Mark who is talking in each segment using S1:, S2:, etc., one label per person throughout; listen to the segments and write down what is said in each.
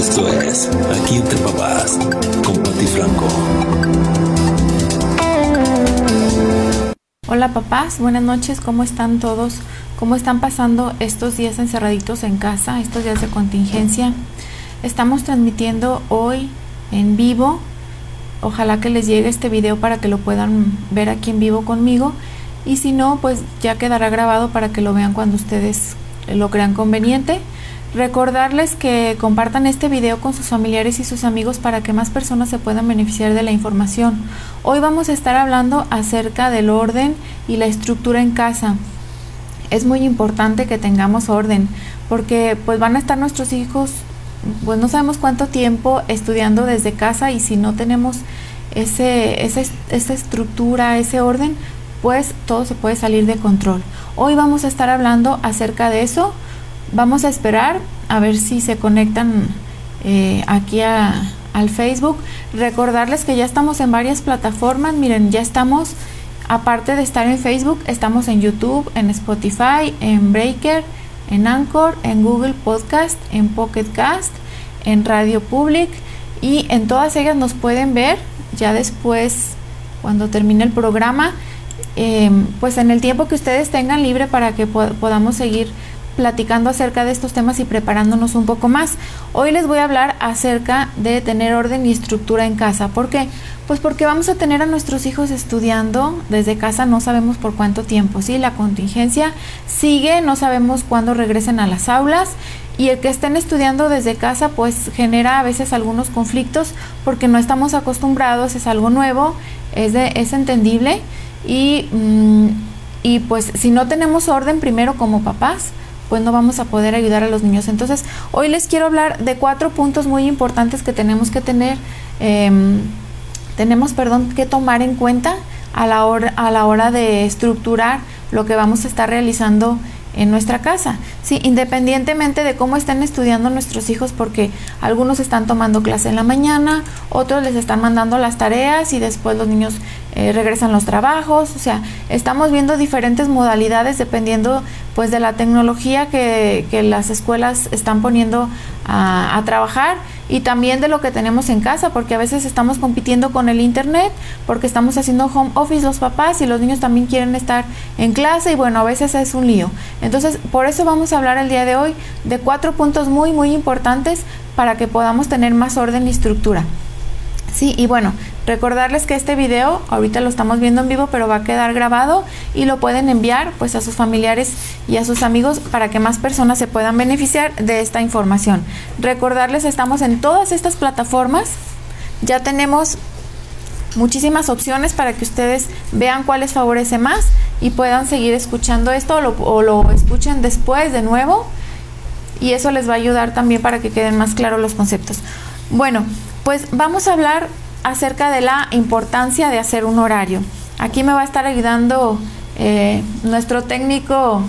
S1: Esto es Aquí entre papás con Pati Franco.
S2: Hola papás, buenas noches, ¿cómo están todos? ¿Cómo están pasando estos días encerraditos en casa, estos días de contingencia? Estamos transmitiendo hoy en vivo. Ojalá que les llegue este video para que lo puedan ver aquí en vivo conmigo. Y si no, pues ya quedará grabado para que lo vean cuando ustedes lo crean conveniente. Recordarles que compartan este video con sus familiares y sus amigos para que más personas se puedan beneficiar de la información. Hoy vamos a estar hablando acerca del orden y la estructura en casa. Es muy importante que tengamos orden porque pues van a estar nuestros hijos pues no sabemos cuánto tiempo estudiando desde casa y si no tenemos ese, esa estructura, ese orden, pues todo se puede salir de control. Hoy vamos a estar hablando acerca de eso Vamos a esperar a ver si se conectan eh, aquí al Facebook. Recordarles que ya estamos en varias plataformas. Miren, ya estamos, aparte de estar en Facebook, estamos en YouTube, en Spotify, en Breaker, en Anchor, en Google Podcast, en Pocket Cast, en Radio Public y en todas ellas nos pueden ver ya después cuando termine el programa. Em, pues en el tiempo que ustedes tengan libre para que podamos seguir platicando acerca de estos temas y preparándonos un poco más. Hoy les voy a hablar acerca de tener orden y estructura en casa. ¿Por qué? Pues porque vamos a tener a nuestros hijos estudiando desde casa, no sabemos por cuánto tiempo, ¿sí? La contingencia sigue, no sabemos cuándo regresen a las aulas y el que estén estudiando desde casa pues genera a veces algunos conflictos porque no estamos acostumbrados, es algo nuevo, es, es entendible y, mm, y pues si no tenemos orden primero como papás, pues no vamos a poder ayudar a los niños. Entonces, hoy les quiero hablar de cuatro puntos muy importantes que tenemos que tener, em, tenemos, perdón, que tomar en cuenta a la, hora, a la hora de estructurar lo que vamos a estar realizando en nuestra casa. Sí, independientemente de cómo estén estudiando nuestros hijos, porque algunos están tomando clase en la mañana, otros les están mandando las tareas y después los niños eh, regresan los trabajos. O sea, estamos viendo diferentes modalidades dependiendo pues de la tecnología que, que las escuelas están poniendo a, a trabajar y también de lo que tenemos en casa, porque a veces estamos compitiendo con el internet, porque estamos haciendo home office los papás y los niños también quieren estar en clase y bueno, a veces es un lío. Entonces, por eso vamos a hablar el día de hoy de cuatro puntos muy, muy importantes para que podamos tener más orden y estructura. Sí, y bueno, recordarles que este video ahorita lo estamos viendo en vivo, pero va a quedar grabado y lo pueden enviar pues a sus familiares y a sus amigos para que más personas se puedan beneficiar de esta información. Recordarles estamos en todas estas plataformas. Ya tenemos muchísimas opciones para que ustedes vean cuál les favorece más y puedan seguir escuchando esto o lo, o lo escuchen después de nuevo y eso les va a ayudar también para que queden más claros los conceptos. Bueno, pues vamos a hablar acerca de la importancia de hacer un horario. Aquí me va a estar ayudando eh, nuestro técnico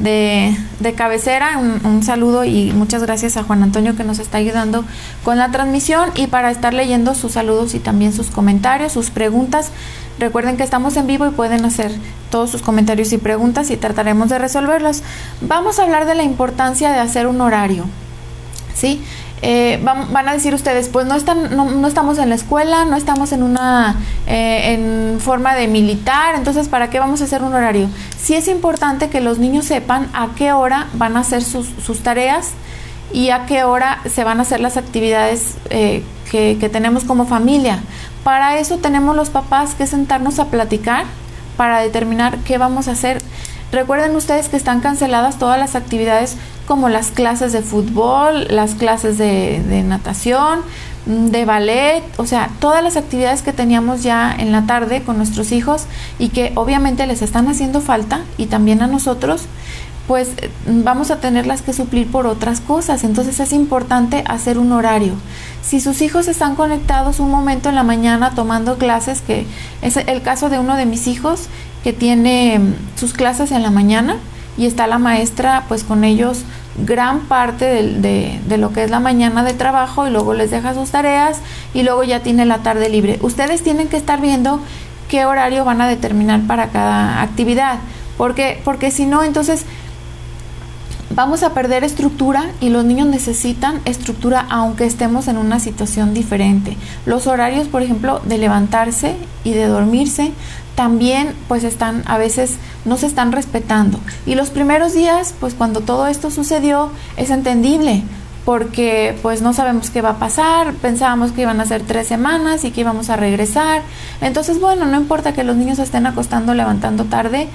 S2: de, cabecera. Un, saludo y muchas gracias a Juan Antonio que nos está ayudando con la transmisión y para estar leyendo sus saludos y también sus comentarios, sus preguntas. Recuerden que estamos en vivo y pueden hacer todos sus comentarios y preguntas y trataremos de resolverlos. Vamos a hablar de la importancia de hacer un horario. ¿Sí? Eh, van, a decir ustedes, pues no, están, no, estamos en la escuela, no estamos en una eh, en forma de militar, entonces ¿para qué vamos a hacer un horario? Sí es importante que los niños sepan a qué hora van a hacer sus, sus tareas y a qué hora se van a hacer las actividades eh, que, que tenemos como familia. Para eso tenemos los papás que sentarnos a platicar para determinar qué vamos a hacer. Recuerden ustedes que están canceladas todas las actividades como las clases de fútbol, las clases de, natación, mm, de ballet, o sea, todas las actividades que teníamos ya en la tarde con nuestros hijos y que obviamente les están haciendo falta y también a nosotros, pues mm, vamos a tenerlas que suplir por otras cosas. Entonces es importante hacer un horario. Si sus hijos están conectados un momento en la mañana tomando clases, que es el caso de uno de mis hijos que tiene mm, sus clases en la mañana y está la maestra pues con ellos gran parte de, de, lo que es la mañana de trabajo y luego les deja sus tareas y luego ya tiene la tarde libre. Ustedes tienen que estar viendo qué horario van a determinar para cada actividad, porque, porque si no, entonces vamos a perder estructura y los niños necesitan estructura aunque estemos en una situación diferente. Los horarios, por ejemplo, de levantarse y de dormirse también pues están a veces no se están respetando. Y los primeros días, pues cuando todo esto sucedió, es entendible porque pues no sabemos qué va a pasar, pensábamos que iban a ser tres semanas y que íbamos a regresar. Entonces, bueno, no importa que los niños estén acostando, levantando tarde,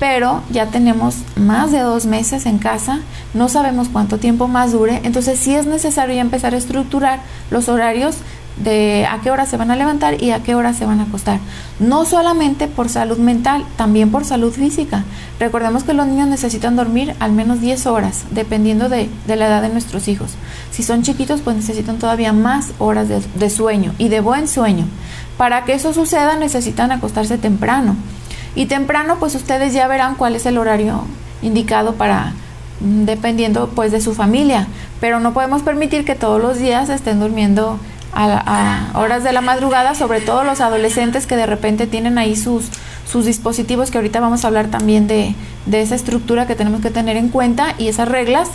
S2: pero ya tenemos más de dos meses en casa, no sabemos cuánto tiempo más dure, entonces sí es necesario ya empezar a estructurar los horarios de a qué hora se van a levantar y a qué hora se van a acostar. No solamente por salud mental, también por salud física. Recordemos que los niños necesitan dormir al menos 10 horas, dependiendo de, la edad de nuestros hijos. Si son chiquitos, pues necesitan todavía más horas de, de sueño y de buen sueño. Para que eso suceda, necesitan acostarse temprano. Y temprano, pues ustedes ya verán cuál es el horario indicado para mm, dependiendo pues de su familia, pero no podemos permitir que todos los días estén durmiendo a, horas de la madrugada, sobre todo los adolescentes que de repente tienen ahí sus, sus dispositivos, que ahorita vamos a hablar también de, de esa estructura que tenemos que tener en cuenta y esas reglas.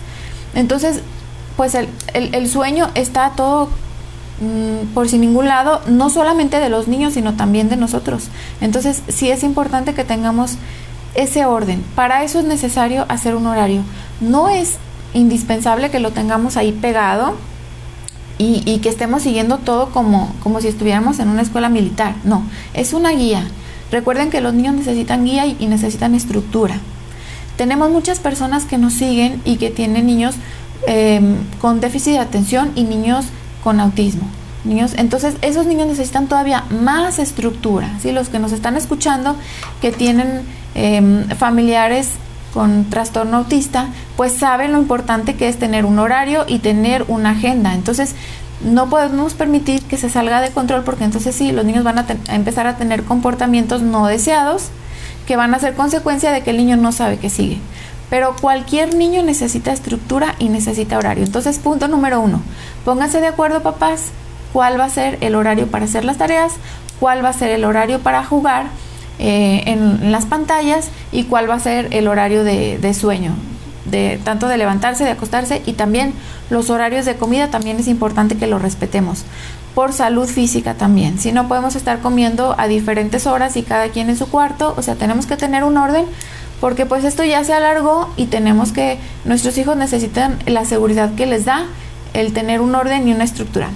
S2: Entonces, pues el, el, sueño está todo mm, por sin ningún lado, no solamente de los niños, sino también de nosotros. Entonces, sí es importante que tengamos ese orden. Para eso es necesario hacer un horario. No es indispensable que lo tengamos ahí pegado, y, que estemos siguiendo todo como, como si estuviéramos en una escuela militar. No, es una guía. Recuerden que los niños necesitan guía y, necesitan estructura. Tenemos muchas personas que nos siguen y que tienen niños em, con déficit de atención y niños con autismo. Niños, entonces esos niños necesitan todavía más estructura. ¿sí? Los que nos están escuchando que tienen em, familiares con trastorno autista, pues saben lo importante que es tener un horario y tener una agenda. Entonces, no podemos permitir que se salga de control porque entonces sí, los niños van a, empezar a tener comportamientos no deseados que van a ser consecuencia de que el niño no sabe que sigue. Pero cualquier niño necesita estructura y necesita horario. Entonces, punto número uno, pónganse de acuerdo papás cuál va a ser el horario para hacer las tareas, cuál va a ser el horario para jugar eh, en, las pantallas y cuál va a ser el horario de, sueño, de tanto de levantarse, de acostarse y también los horarios de comida también es importante que lo respetemos por salud física también. Si no podemos estar comiendo a diferentes horas y cada quien en su cuarto, o sea, tenemos que tener un orden porque pues esto ya se alargó y tenemos que nuestros hijos necesitan la seguridad que les da el tener un orden y una estructura.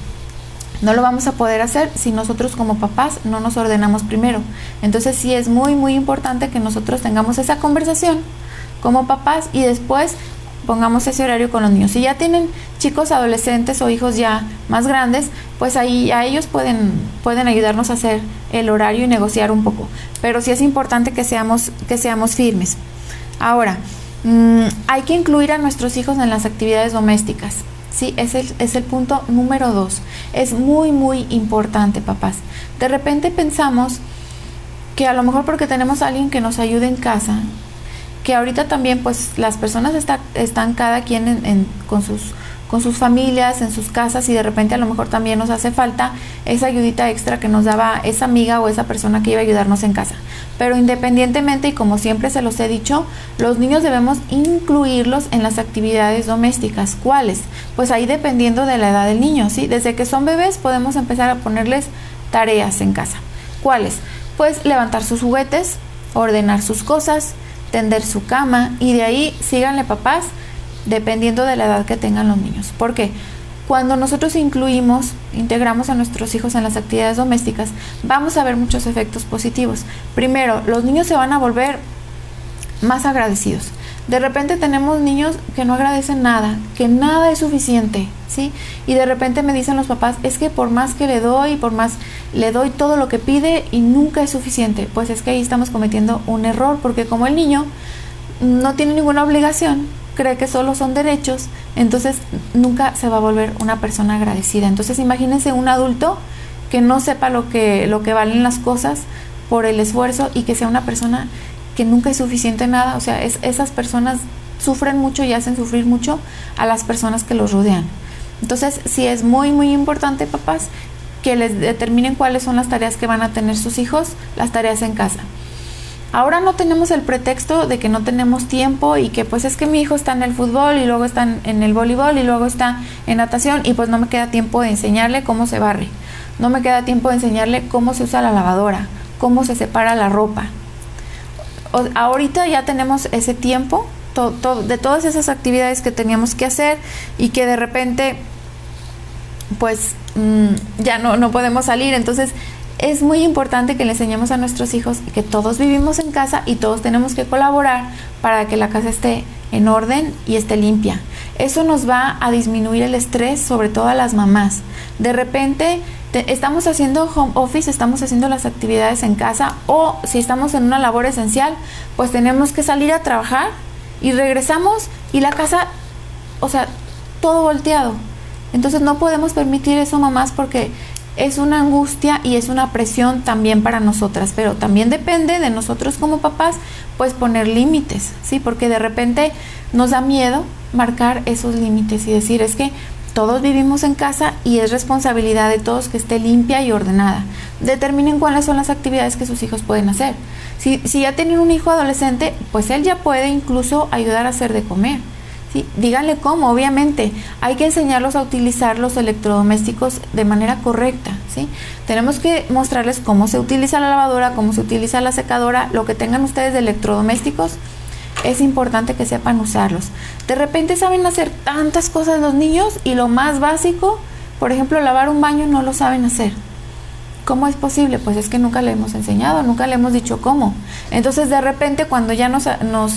S2: No lo vamos a poder hacer si nosotros como papás no nos ordenamos primero. Entonces sí es muy, muy importante que nosotros tengamos esa conversación como papás y después pongamos ese horario con los niños. Si ya tienen chicos adolescentes o hijos ya más grandes, pues ahí a ellos pueden, pueden ayudarnos a hacer el horario y negociar un poco. Pero sí es importante que seamos, que seamos firmes. Ahora, mm, hay que incluir a nuestros hijos en las actividades domésticas. Es el, es el punto número dos. Es muy, muy importante, papás. De repente pensamos que a lo mejor porque tenemos a alguien que nos ayude en casa, que ahorita también pues las personas están cada quien con sus con sus familias, en sus casas y de repente a lo mejor también nos hace falta esa ayudita extra que nos daba esa amiga o esa persona que iba a ayudarnos en casa. Pero independientemente y como siempre se los he dicho, los niños debemos incluirlos en las actividades domésticas. ¿Cuáles? Pues ahí dependiendo de la edad del niño, ¿sí? Desde que son bebés podemos empezar a ponerles tareas en casa. ¿Cuáles? Pues levantar sus juguetes, ordenar sus cosas, tender su cama y de ahí síganle papás dependiendo de la edad que tengan los niños. Porque cuando nosotros incluimos, integramos a nuestros hijos en las actividades domésticas, vamos a ver muchos efectos positivos. Primero, los niños se van a volver más agradecidos. De repente tenemos niños que no agradecen nada, que nada es suficiente, ¿sí? Y de repente me dicen los papás, es que por más que le doy, por más le doy todo lo que pide y nunca es suficiente. Pues es que ahí estamos cometiendo un error, porque como el niño no tiene ninguna obligación, cree que solo son derechos, entonces nunca se va a volver una persona agradecida. Entonces imagínense un adulto que no sepa lo que, lo que valen las cosas por el esfuerzo y que sea una persona que nunca es suficiente nada. O sea, es, esas personas sufren mucho y hacen sufrir mucho a las personas que los rodean. Entonces, sí es muy, muy importante, papás, que les determinen cuáles son las tareas que van a tener sus hijos, las tareas en casa. Ahora no tenemos el pretexto de que no tenemos tiempo y que pues es que mi hijo está en el fútbol y luego está en el voleibol y luego está en natación y pues no me queda tiempo de enseñarle cómo se barre. No me queda tiempo de enseñarle cómo se usa la lavadora, cómo se separa la ropa. ahorita ya tenemos ese tiempo de todas esas actividades que teníamos que hacer y que de repente pues mm, ya no, no podemos salir. Entonces es muy importante que le enseñemos a nuestros hijos que todos vivimos en casa y todos tenemos que colaborar para que la casa esté en orden y esté limpia. Eso nos va a disminuir el estrés, sobre todo a las mamás. De repente estamos haciendo home office, estamos haciendo las actividades en casa o si estamos en una labor esencial, pues tenemos que salir a trabajar y regresamos y la casa, o sea, todo volteado. Entonces no podemos permitir eso, mamás, porque es una angustia y es una presión también para nosotras, pero también depende de nosotros como papás, pues poner límites, ¿sí? Porque de repente nos da miedo marcar esos límites y decir, es que todos vivimos en casa y es responsabilidad de todos que esté limpia y ordenada. Determinen cuáles son las actividades que sus hijos pueden hacer. Si, si ya tienen un hijo adolescente, pues él ya puede incluso ayudar a hacer de comer Díganle cómo, obviamente. Hay que enseñarlos a utilizar los electrodomésticos de manera correcta. ¿sí? Tenemos que mostrarles cómo se utiliza la lavadora, cómo se utiliza la secadora, lo que tengan ustedes de electrodomésticos. Es importante que sepan usarlos. De repente saben hacer tantas cosas los niños y lo más básico, por ejemplo, lavar un baño no lo saben hacer. ¿Cómo es posible? Pues es que nunca le hemos enseñado, nunca le hemos dicho cómo. Entonces de repente cuando ya nos, nos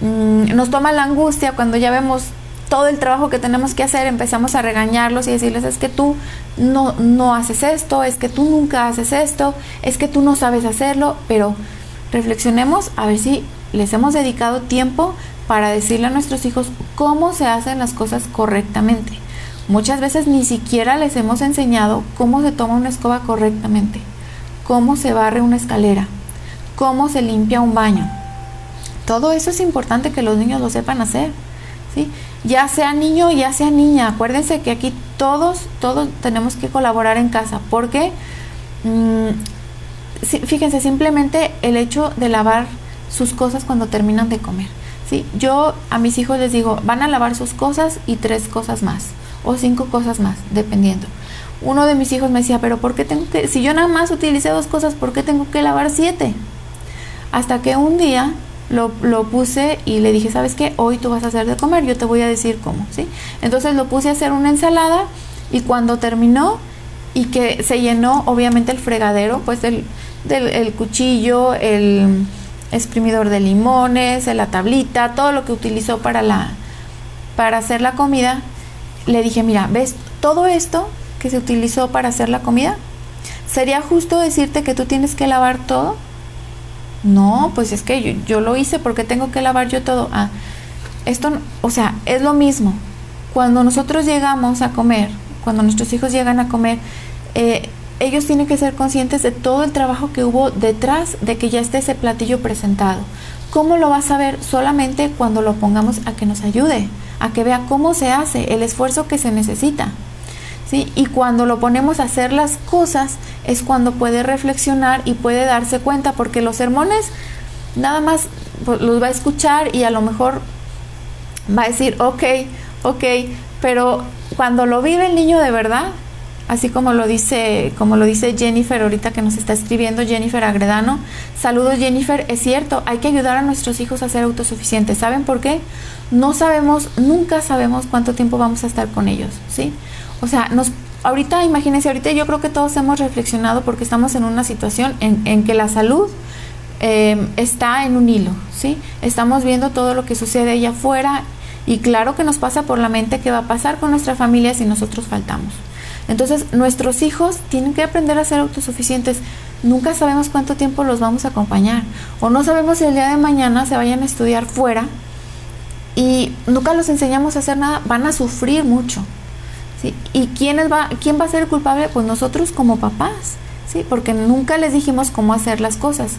S2: Mm, nos toma la angustia cuando ya vemos todo el trabajo que tenemos que hacer, empezamos a regañarlos y decirles es que tú no, no haces esto, es que tú nunca haces esto, es que tú no sabes hacerlo, pero reflexionemos a ver si les hemos dedicado tiempo para decirle a nuestros hijos cómo se hacen las cosas correctamente. Muchas veces ni siquiera les hemos enseñado cómo se toma una escoba correctamente, cómo se barre una escalera, cómo se limpia un baño. Todo eso es importante que los niños lo sepan hacer, ¿sí? Ya sea niño, ya sea niña. Acuérdense que aquí todos, todos tenemos que colaborar en casa, porque mm, fíjense, simplemente el hecho de lavar sus cosas cuando terminan de comer. ¿sí? Yo a mis hijos les digo, van a lavar sus cosas y tres cosas más, o cinco cosas más, dependiendo. Uno de mis hijos me decía, pero ¿por qué tengo que, si yo nada más utilicé dos cosas, ¿por qué tengo que lavar siete? Hasta que un día lo, lo, puse y le dije, ¿sabes qué? Hoy tú vas a hacer de comer, yo te voy a decir cómo, ¿sí? Entonces lo puse a hacer una ensalada y cuando terminó y que se llenó obviamente el fregadero, pues del, del el cuchillo, el exprimidor de limones, la tablita, todo lo que utilizó para, la, para hacer la comida, le dije, mira, ¿ves todo esto que se utilizó para hacer la comida? ¿Sería justo decirte que tú tienes que lavar todo? No, pues es que yo, lo hice porque tengo que lavar yo todo. Ah, esto, o sea, es lo mismo. Cuando nosotros llegamos a comer, cuando nuestros hijos llegan a comer, eh, ellos tienen que ser conscientes de todo el trabajo que hubo detrás de que ya esté ese platillo presentado. ¿Cómo lo vas a ver? Solamente cuando lo pongamos a que nos ayude, a que vea cómo se hace, el esfuerzo que se necesita. ¿Sí? Y cuando lo ponemos a hacer las cosas es cuando puede reflexionar y puede darse cuenta, porque los sermones nada más pues, los va a escuchar y a lo mejor va a decir, ok, ok, pero cuando lo vive el niño de verdad, así como lo dice, como lo dice Jennifer ahorita que nos está escribiendo, Jennifer Agredano, saludos Jennifer, es cierto, hay que ayudar a nuestros hijos a ser autosuficientes. ¿Saben por qué? No sabemos, nunca sabemos cuánto tiempo vamos a estar con ellos, ¿sí? O sea, nos, ahorita, imagínense, ahorita yo creo que todos hemos reflexionado porque estamos en una situación en, que la salud em, está en un hilo, ¿sí? Estamos viendo todo lo que sucede allá afuera y claro que nos pasa por la mente qué va a pasar con nuestra familia si nosotros faltamos. Entonces, nuestros hijos tienen que aprender a ser autosuficientes. Nunca sabemos cuánto tiempo los vamos a acompañar. O no sabemos si el día de mañana se vayan a estudiar fuera y nunca los enseñamos a hacer nada. Van a sufrir mucho. ¿Y quién, va, quién va a ser el culpable? Pues nosotros como papás, ¿sí? Porque nunca les dijimos cómo hacer las cosas.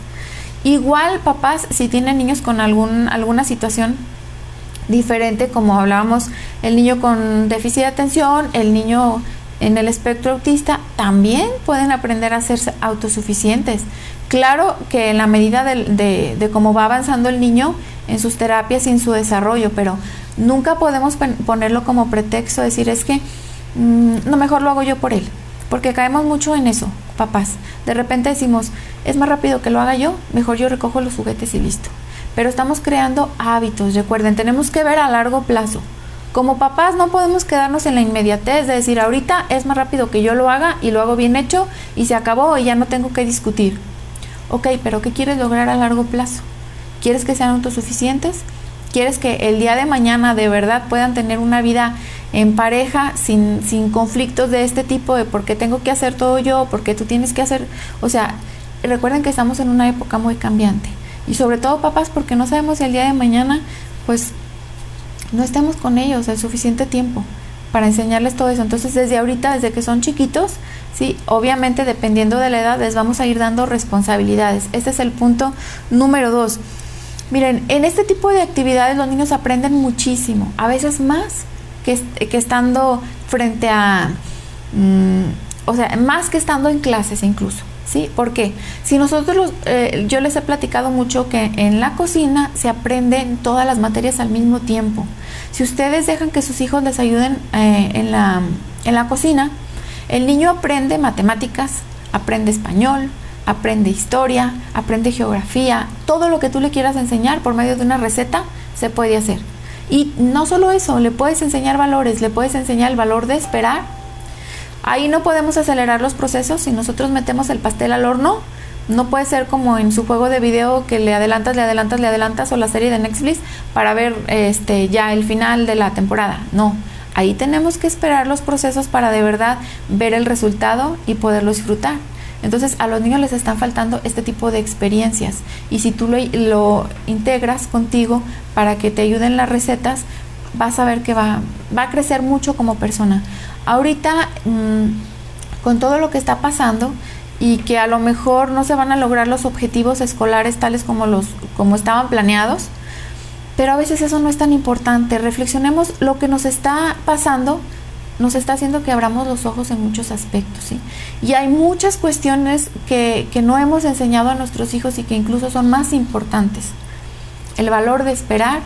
S2: Igual papás, si tienen niños con algún, alguna situación diferente, como hablábamos, el niño con déficit de atención, el niño en el espectro autista también pueden aprender a ser autosuficientes. Claro que en la medida de, de, cómo va avanzando el niño en sus terapias y en su desarrollo, pero nunca podemos ponerlo como pretexto, decir es que mm, no mejor lo hago yo por él, porque caemos mucho en eso, papás. De repente decimos, es más rápido que lo haga yo, mejor yo recojo los juguetes y listo. Pero estamos creando hábitos, recuerden, tenemos que ver a largo plazo. Como papás no podemos quedarnos en la inmediatez de decir ahorita es más rápido que yo lo haga y lo hago bien hecho y se acabó y ya no tengo que discutir. Ok, pero ¿qué quieres lograr a largo plazo? ¿Quieres que sean autosuficientes? ¿Quieres que el día de mañana de verdad puedan tener una vida en pareja sin, sin conflictos de este tipo de por qué tengo que hacer todo yo, por qué tú tienes que hacer? O sea, recuerden que estamos en una época muy cambiante. Y sobre todo papás porque no sabemos si el día de mañana pues no estemos con ellos el suficiente tiempo para enseñarles todo eso. Entonces, desde ahorita, desde que son chiquitos, sí, obviamente dependiendo de la edad, les vamos a ir dando responsabilidades. Este es el punto número dos. Miren, en este tipo de actividades los niños aprenden muchísimo, a veces más que, estando frente a, mm, o sea, más que estando en clases incluso. ¿sí? Porque si nosotros, eh, yo les he platicado mucho que en la cocina se aprenden todas las materias al mismo tiempo. Si ustedes dejan que sus hijos les ayuden eh, en, la, en la cocina, el niño aprende matemáticas, aprende español, aprende historia, aprende geografía, todo lo que tú le quieras enseñar por medio de una receta se puede hacer. Y no solo eso, le puedes enseñar valores, le puedes enseñar el valor de esperar, Ahí no podemos acelerar los procesos si nosotros metemos el pastel al horno. No puede ser como en su juego de video que le adelantas, le adelantas, le adelantas o la serie de Netflix para ver este ya el final de la temporada. No, ahí tenemos que esperar los procesos para de verdad ver el resultado y poderlo disfrutar. Entonces a los niños les están faltando este tipo de experiencias y si tú lo, lo integras contigo para que te ayuden las recetas, vas a ver que va, va a crecer mucho como persona. Ahorita, mm, con todo lo que está pasando y que a lo mejor no se van a lograr los objetivos escolares tales como, los, como estaban planeados, pero a veces eso no es tan importante. Reflexionemos lo que nos está pasando, nos está haciendo que abramos los ojos en muchos aspectos, ¿sí? Y hay muchas cuestiones que, que no hemos enseñado a nuestros hijos y que incluso son más importantes. El valor de esperar,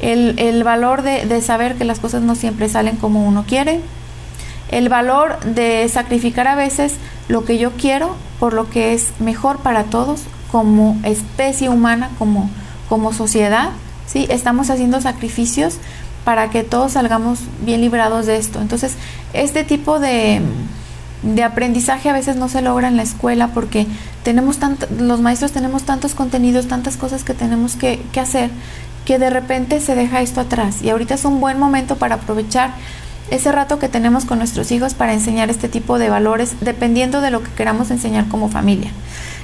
S2: el, el valor de, de, saber que las cosas no siempre salen como uno quiere, el valor de sacrificar a veces lo que yo quiero por lo que es mejor para todos como especie humana, como, como sociedad, ¿sí? Estamos haciendo sacrificios para que todos salgamos bien librados de esto. Entonces, este tipo de, de aprendizaje a veces no se logra en la escuela porque tenemos tanto, los maestros tenemos tantos contenidos, tantas cosas que tenemos que, que hacer, que de repente se deja esto atrás. Y ahorita es un buen momento para aprovechar ese rato que tenemos con nuestros hijos para enseñar este tipo de valores dependiendo de lo que queramos enseñar como familia.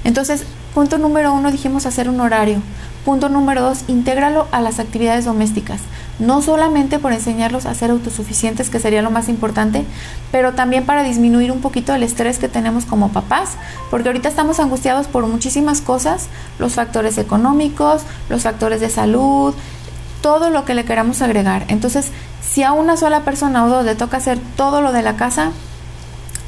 S2: Entonces, punto número uno dijimos hacer un horario. Punto número dos, intégralo a las actividades domésticas. No solamente por enseñarlos a ser autosuficientes, que sería lo más importante, pero también para disminuir un poquito el estrés que tenemos como papás, porque ahorita estamos angustiados por muchísimas cosas, los factores económicos, los factores de salud, todo lo que le queramos agregar. Entonces, si a una sola persona o dos le toca hacer todo lo de la casa,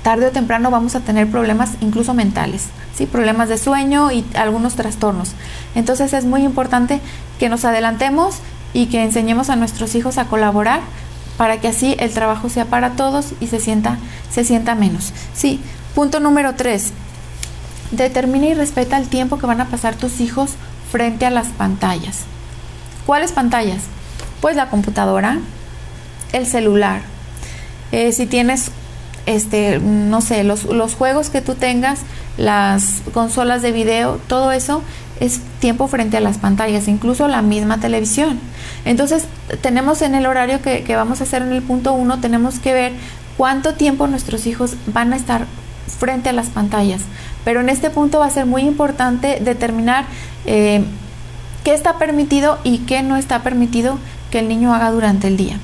S2: tarde o temprano vamos a tener problemas incluso mentales, ¿sí? problemas de sueño y algunos trastornos. Entonces es muy importante que nos adelantemos y que enseñemos a nuestros hijos a colaborar para que así el trabajo sea para todos y se sienta, se sienta menos. Sí, punto número tres. Determina y respeta el tiempo que van a pasar tus hijos frente a las pantallas. ¿Cuáles pantallas? Pues la computadora, el celular. Eh, si tienes, este, no sé, los, los juegos que tú tengas, las consolas de video, todo eso es tiempo frente a las pantallas, incluso la misma televisión. Entonces, tenemos en el horario que, vamos a hacer en el punto uno, tenemos que ver cuánto tiempo nuestros hijos van a estar frente a las pantallas. Pero en este punto va a ser muy importante determinar eh, qué está permitido y qué no está permitido que el niño haga durante el día.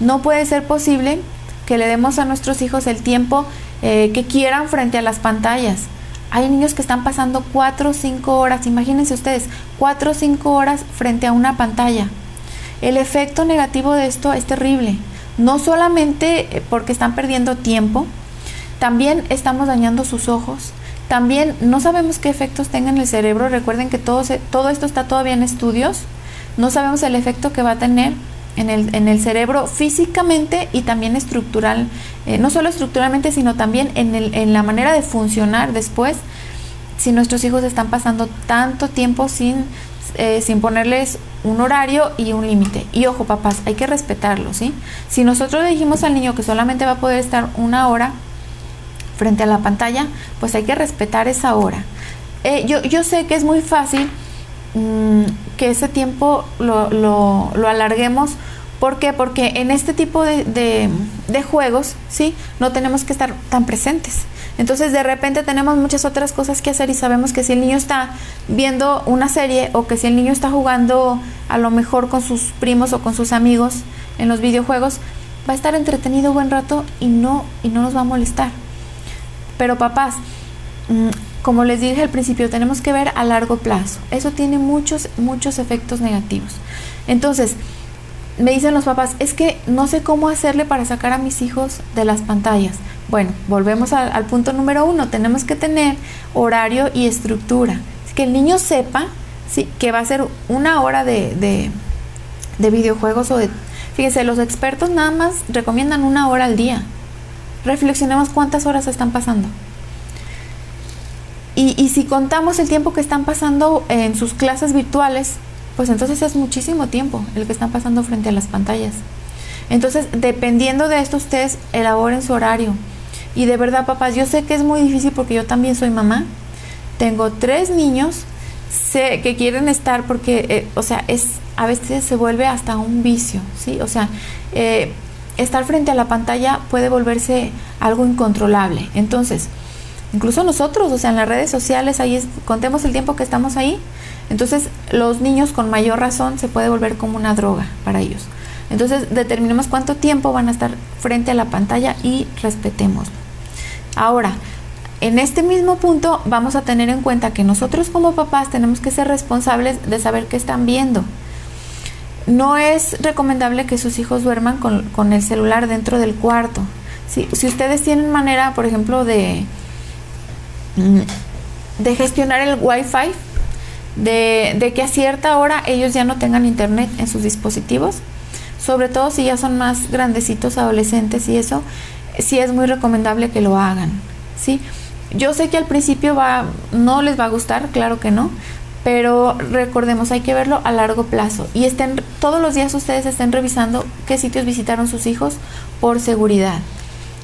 S2: No puede ser posible que le demos a nuestros hijos el tiempo eh, que quieran frente a las pantallas. Hay niños que están pasando 4 o 5 horas, imagínense ustedes, 4 o 5 horas frente a una pantalla. El efecto negativo de esto es terrible, no solamente porque están perdiendo tiempo, también estamos dañando sus ojos, también no sabemos qué efectos tenga en el cerebro, recuerden que todo, todo esto está todavía en estudios, no sabemos el efecto que va a tener en el, en el cerebro físicamente y también estructural, eh, no solo estructuralmente, sino también en, el, en la manera de funcionar después, si nuestros hijos están pasando tanto tiempo sin, eh, sin ponerles un horario y un límite. Y ojo, papás, hay que respetarlo, ¿sí? Si nosotros dijimos al niño que solamente va a poder estar una hora frente a la pantalla, pues hay que respetar esa hora. Eh, yo, yo sé que es muy fácil Mm, que ese tiempo lo, lo, alarguemos. ¿Por qué? Porque en este tipo de, de, juegos, ¿sí? No tenemos que estar tan presentes. Entonces de repente tenemos muchas otras cosas que hacer y sabemos que si el niño está viendo una serie o que si el niño está jugando a lo mejor con sus primos o con sus amigos en los videojuegos, va a estar entretenido buen rato y no, y no nos va a molestar. Pero papás, mm, como les dije al principio, tenemos que ver a largo plazo. Eso tiene muchos, muchos efectos negativos. Entonces, me dicen los papás, es que no sé cómo hacerle para sacar a mis hijos de las pantallas. Bueno, volvemos al, punto número uno, tenemos que tener horario y estructura. que el niño sepa que va a ser una hora de, de, de videojuegos o de... Fíjense, los expertos nada más recomiendan una hora al día. Reflexionemos cuántas horas están pasando. Y, si contamos el tiempo que están pasando en sus clases virtuales, pues entonces es muchísimo tiempo el que están pasando frente a las pantallas. Entonces, dependiendo de esto, ustedes elaboren su horario. Y de verdad, papás, yo sé que es muy difícil porque yo también soy mamá. Tengo tres niños que quieren estar porque, eh, o sea, a veces se vuelve hasta un vicio, ¿sí? O sea, eh, estar frente a la pantalla puede volverse algo incontrolable. Entonces, incluso nosotros, o sea, en las redes sociales, ahí contemos el tiempo que estamos ahí. Entonces, los niños con mayor razón se puede volver como una droga para ellos. Entonces, determinemos cuánto tiempo van a estar frente a la pantalla y respetemos. Ahora, en este mismo punto vamos a tener en cuenta que nosotros como papás tenemos que ser responsables de saber qué están viendo. No es recomendable que sus hijos duerman con, con el celular dentro del cuarto. Si, si ustedes tienen manera, por ejemplo, de, de gestionar el wifi, de, de que a cierta hora ellos ya no tengan internet en sus dispositivos, sobre todo si ya son más grandecitos, adolescentes y eso, sí es muy recomendable que lo hagan, ¿sí? Yo sé que al principio va, no les va a gustar, claro que no, pero recordemos, hay que verlo a largo plazo y estén, todos los días ustedes estén revisando qué sitios visitaron sus hijos por seguridad,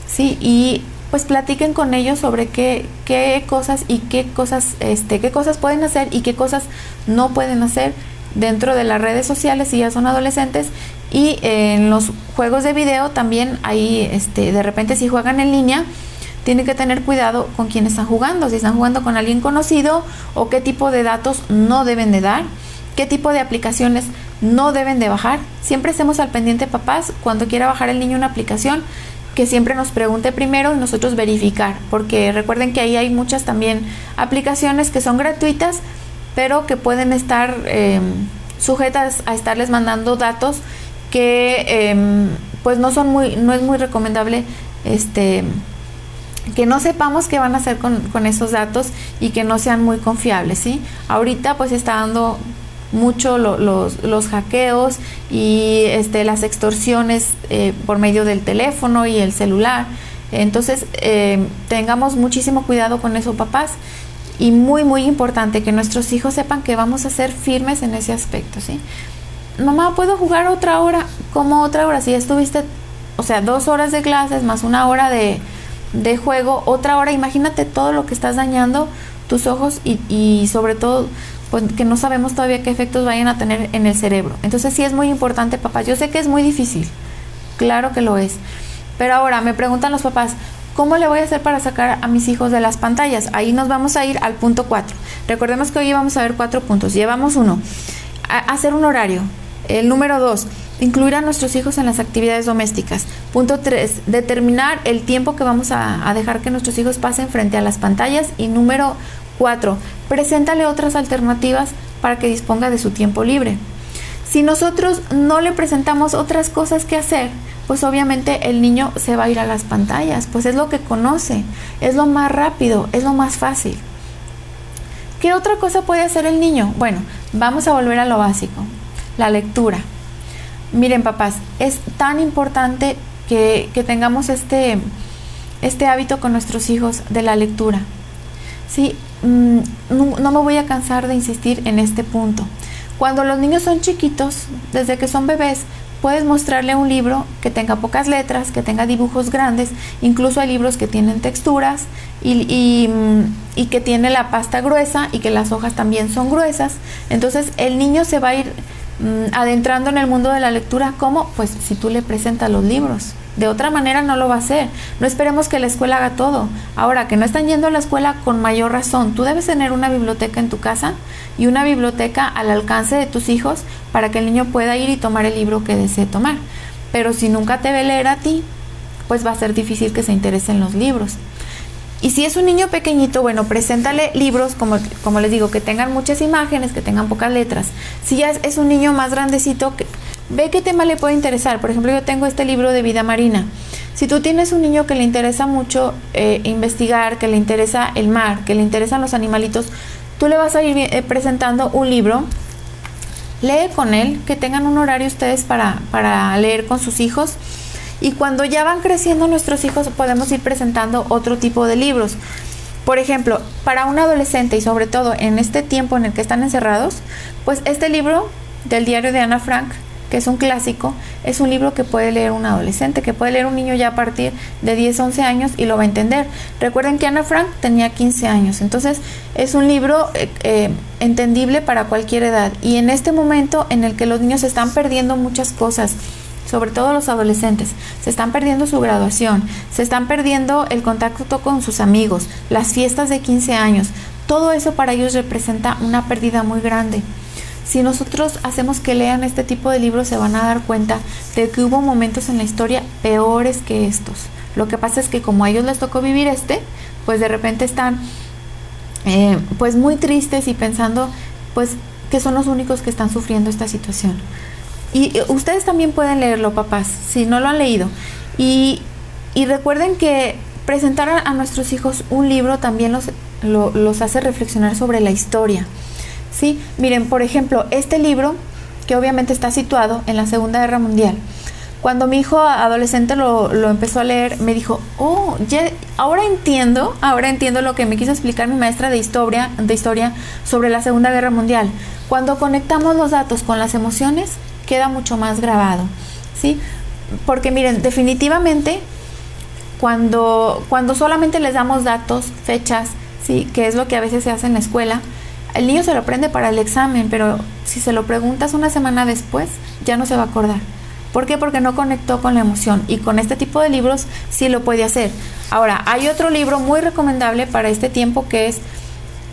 S2: ¿sí? Y pues platiquen con ellos sobre qué, qué cosas y qué cosas, este, qué cosas pueden hacer y qué cosas no pueden hacer dentro de las redes sociales si ya son adolescentes. Y en los juegos de video también ahí este de repente si juegan en línea tienen que tener cuidado con quién están jugando, si están jugando con alguien conocido o qué tipo de datos no deben de dar, qué tipo de aplicaciones no deben de bajar. Siempre estemos al pendiente papás. Cuando quiera bajar el niño una aplicación que siempre nos pregunte primero y nosotros verificar, porque recuerden que ahí hay muchas también aplicaciones que son gratuitas, pero que pueden estar em, sujetas a estarles mandando datos que em, pues no son muy, no es muy recomendable este que no sepamos qué van a hacer con, con esos datos y que no sean muy confiables, ¿sí? Ahorita pues está dando mucho los, los, hackeos y este, las extorsiones eh, por medio del teléfono y el celular. Entonces, eh, tengamos muchísimo cuidado con eso, papás. Y muy, muy importante que nuestros hijos sepan que vamos a ser firmes en ese aspecto, ¿sí? Mamá, ¿puedo jugar otra hora? ¿Cómo otra hora? Si ya estuviste, o sea, dos horas de clases más una hora de, de juego, otra hora, imagínate todo lo que estás dañando tus ojos y, y sobre todo pues, que no sabemos todavía qué efectos vayan a tener en el cerebro. Entonces sí es muy importante, papás. Yo sé que es muy difícil, claro que lo es. Pero ahora me preguntan los papás, ¿cómo le voy a hacer para sacar a mis hijos de las pantallas? Ahí nos vamos a ir al punto 4. Recordemos que hoy vamos a ver cuatro puntos. Llevamos uno, hacer un horario. El número dos, incluir a nuestros hijos en las actividades domésticas. Punto 3, determinar el tiempo que vamos a, a, dejar que nuestros hijos pasen frente a las pantallas. Y número 4. Preséntale otras alternativas para que disponga de su tiempo libre. Si nosotros no le presentamos otras cosas que hacer, pues obviamente el niño se va a ir a las pantallas, pues es lo que conoce, es lo más rápido, es lo más fácil. ¿Qué otra cosa puede hacer el niño? Bueno, vamos a volver a lo básico, la lectura. Miren papás, es tan importante que, tengamos este, este hábito con nuestros hijos de la lectura. Sí, mm, no me voy a cansar de insistir en este punto. Cuando los niños son chiquitos, desde que son bebés, Puedes mostrarle un libro que tenga pocas letras, que tenga dibujos grandes, incluso hay libros que tienen texturas y, y, que tiene la pasta gruesa y que las hojas también son gruesas. Entonces el niño se va a ir mm, adentrando en el mundo de la lectura como pues si tú le presentas los libros. De otra manera no lo va a hacer. No esperemos que la escuela haga todo. Ahora, que no están yendo a la escuela con mayor razón. Tú debes tener una biblioteca en tu casa y una biblioteca al alcance de tus hijos para que el niño pueda ir y tomar el libro que desee tomar. Pero si nunca te ve leer a ti, pues va a ser difícil que se interese en los libros. Y si es un niño pequeñito, bueno, preséntale libros, como, como les digo, que tengan muchas imágenes, que tengan pocas letras. Si ya es, un niño más grandecito, que, ve qué tema le puede interesar. Por ejemplo, yo tengo este libro de vida marina. Si tú tienes un niño que le interesa mucho eh, investigar, que le interesa el mar, que le interesan los animalitos, tú le vas a ir eh, presentando un libro. Lee con él, que tengan un horario ustedes para, para leer con sus hijos. Y cuando ya van creciendo nuestros hijos, podemos ir presentando otro tipo de libros. Por ejemplo, para un adolescente y sobre todo en este tiempo en el que están encerrados, pues este libro del diario de Ana Frank que es un clásico, es un libro que puede leer un adolescente, que puede leer un niño ya a partir de 10, 11 años y lo va a entender. Recuerden que Ana Frank tenía 15 años, entonces es un libro eh, eh, entendible para cualquier edad. Y en este momento en el que los niños están perdiendo muchas cosas, sobre todo los adolescentes, se están perdiendo su graduación, se están perdiendo el contacto con sus amigos, las fiestas de 15 años, todo eso para ellos representa una pérdida muy grande. Si nosotros hacemos que lean este tipo de libros, se van a dar cuenta de que hubo momentos en la historia peores que estos. Lo que pasa es que como a ellos les tocó vivir este, pues de repente están eh, pues muy tristes y pensando pues que son los únicos que están sufriendo esta situación. Y ustedes también pueden leerlo, papás, si no lo han leído. Y, recuerden que presentar a, nuestros hijos un libro también los, los hace reflexionar sobre la historia. ¿sí? Miren, por ejemplo, este libro, que obviamente está situado en la Segunda Guerra Mundial, cuando mi hijo adolescente lo, empezó a leer, me dijo, oh, ya, ahora entiendo, ahora entiendo lo que me quiso explicar mi maestra de historia, de historia sobre la Segunda Guerra Mundial. Cuando conectamos los datos con las emociones, queda mucho más grabado, ¿sí? Porque miren, definitivamente, cuando, cuando solamente les damos datos, fechas, ¿sí? Que es lo que a veces se hace en la escuela, el niño se lo aprende para el examen, pero si se lo preguntas una semana después, ya no se va a acordar. ¿Por qué? Porque no conectó con la emoción y con este tipo de libros sí lo puede hacer. Ahora, hay otro libro muy recomendable para este tiempo que es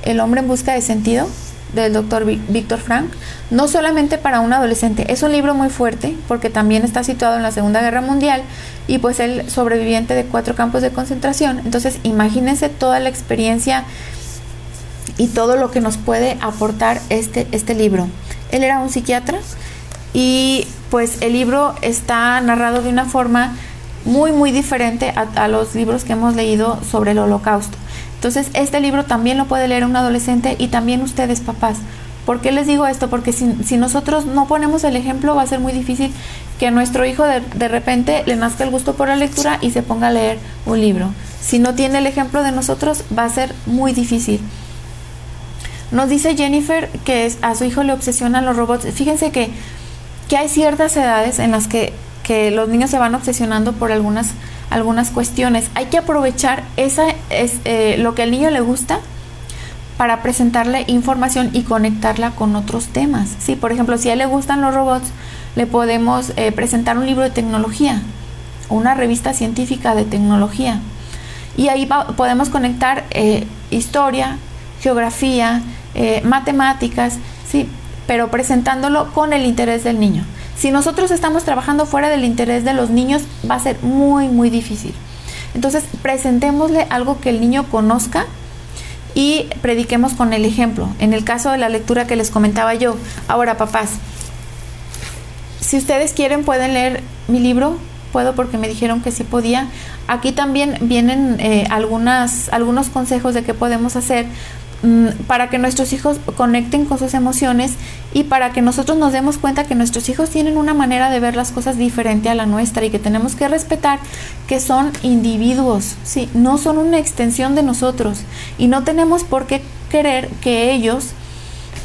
S2: El hombre en busca de sentido del doctor Víctor Frank, no solamente para un adolescente, es un libro muy fuerte porque también está situado en la Segunda Guerra Mundial y pues él sobreviviente de cuatro campos de concentración, entonces imagínense toda la experiencia y todo lo que nos puede aportar este, este libro. Él era un psiquiatra y pues el libro está narrado de una forma muy muy diferente a, los libros que hemos leído sobre el holocausto. Entonces este libro también lo puede leer un adolescente y también ustedes papás. ¿Por qué les digo esto? Porque si, si, nosotros no ponemos el ejemplo va a ser muy difícil que a nuestro hijo de, de repente le nazca el gusto por la lectura y se ponga a leer un libro. Si no tiene el ejemplo de nosotros va a ser muy difícil. Nos dice Jennifer que a su hijo le obsesionan los robots. Fíjense que, que hay ciertas edades en las que, que, los niños se van obsesionando por algunas, algunas cuestiones. Hay que aprovechar esa, es, eh, lo que al niño le gusta para presentarle información y conectarla con otros temas. Sí, por ejemplo, si a él le gustan los robots, le podemos eh, presentar un libro de tecnología, una revista científica de tecnología. Y ahí podemos conectar eh, historia, geografía, eh, matemáticas, sí, pero presentándolo con el interés del niño. Si nosotros estamos trabajando fuera del interés de los niños, va a ser muy, muy difícil. Entonces, presentémosle algo que el niño conozca y prediquemos con el ejemplo. En el caso de la lectura que les comentaba yo. Ahora, papás, si ustedes quieren, pueden leer mi libro puedo porque me dijeron que sí podía. Aquí también vienen eh, algunas, algunos consejos de qué podemos hacer para que nuestros hijos conecten con sus emociones y para que nosotros nos demos cuenta que nuestros hijos tienen una manera de ver las cosas diferente a la nuestra y que tenemos que respetar que son individuos, ¿sí? no son una extensión de nosotros y no tenemos por qué querer que ellos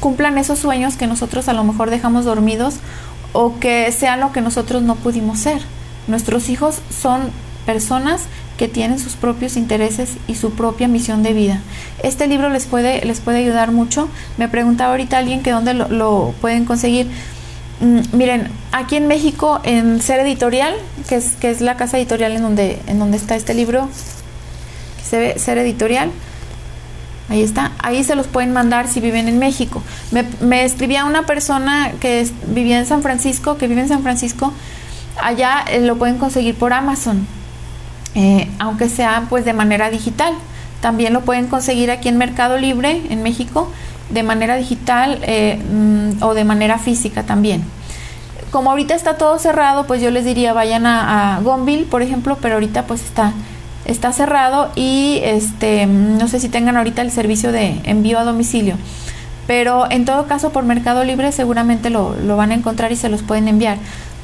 S2: cumplan esos sueños que nosotros a lo mejor dejamos dormidos o que sean lo que nosotros no pudimos ser. Nuestros hijos son personas que tienen sus propios intereses y su propia misión de vida. Este libro les puede, les puede ayudar mucho. Me preguntaba ahorita alguien que dónde lo, pueden conseguir. Mm, miren, aquí en México, en Ser Editorial, que es, que es la casa editorial en donde, en donde está este libro, que se ve Ser Editorial, Ahí está, ahí se los pueden mandar si viven en México. Me, escribía una persona que vivía en San Francisco, que vive en San Francisco, allá eh, lo pueden conseguir por Amazon, eh, aunque sea pues de manera digital. También lo pueden conseguir aquí en Mercado Libre, en México, de manera digital eh, mm, o de manera física también. Como ahorita está todo cerrado, pues yo les diría vayan a, a Gonville, por ejemplo, pero ahorita pues está está cerrado y este no sé si tengan ahorita el servicio de envío a domicilio. Pero en todo caso por Mercado Libre seguramente lo, van a encontrar y se los pueden enviar.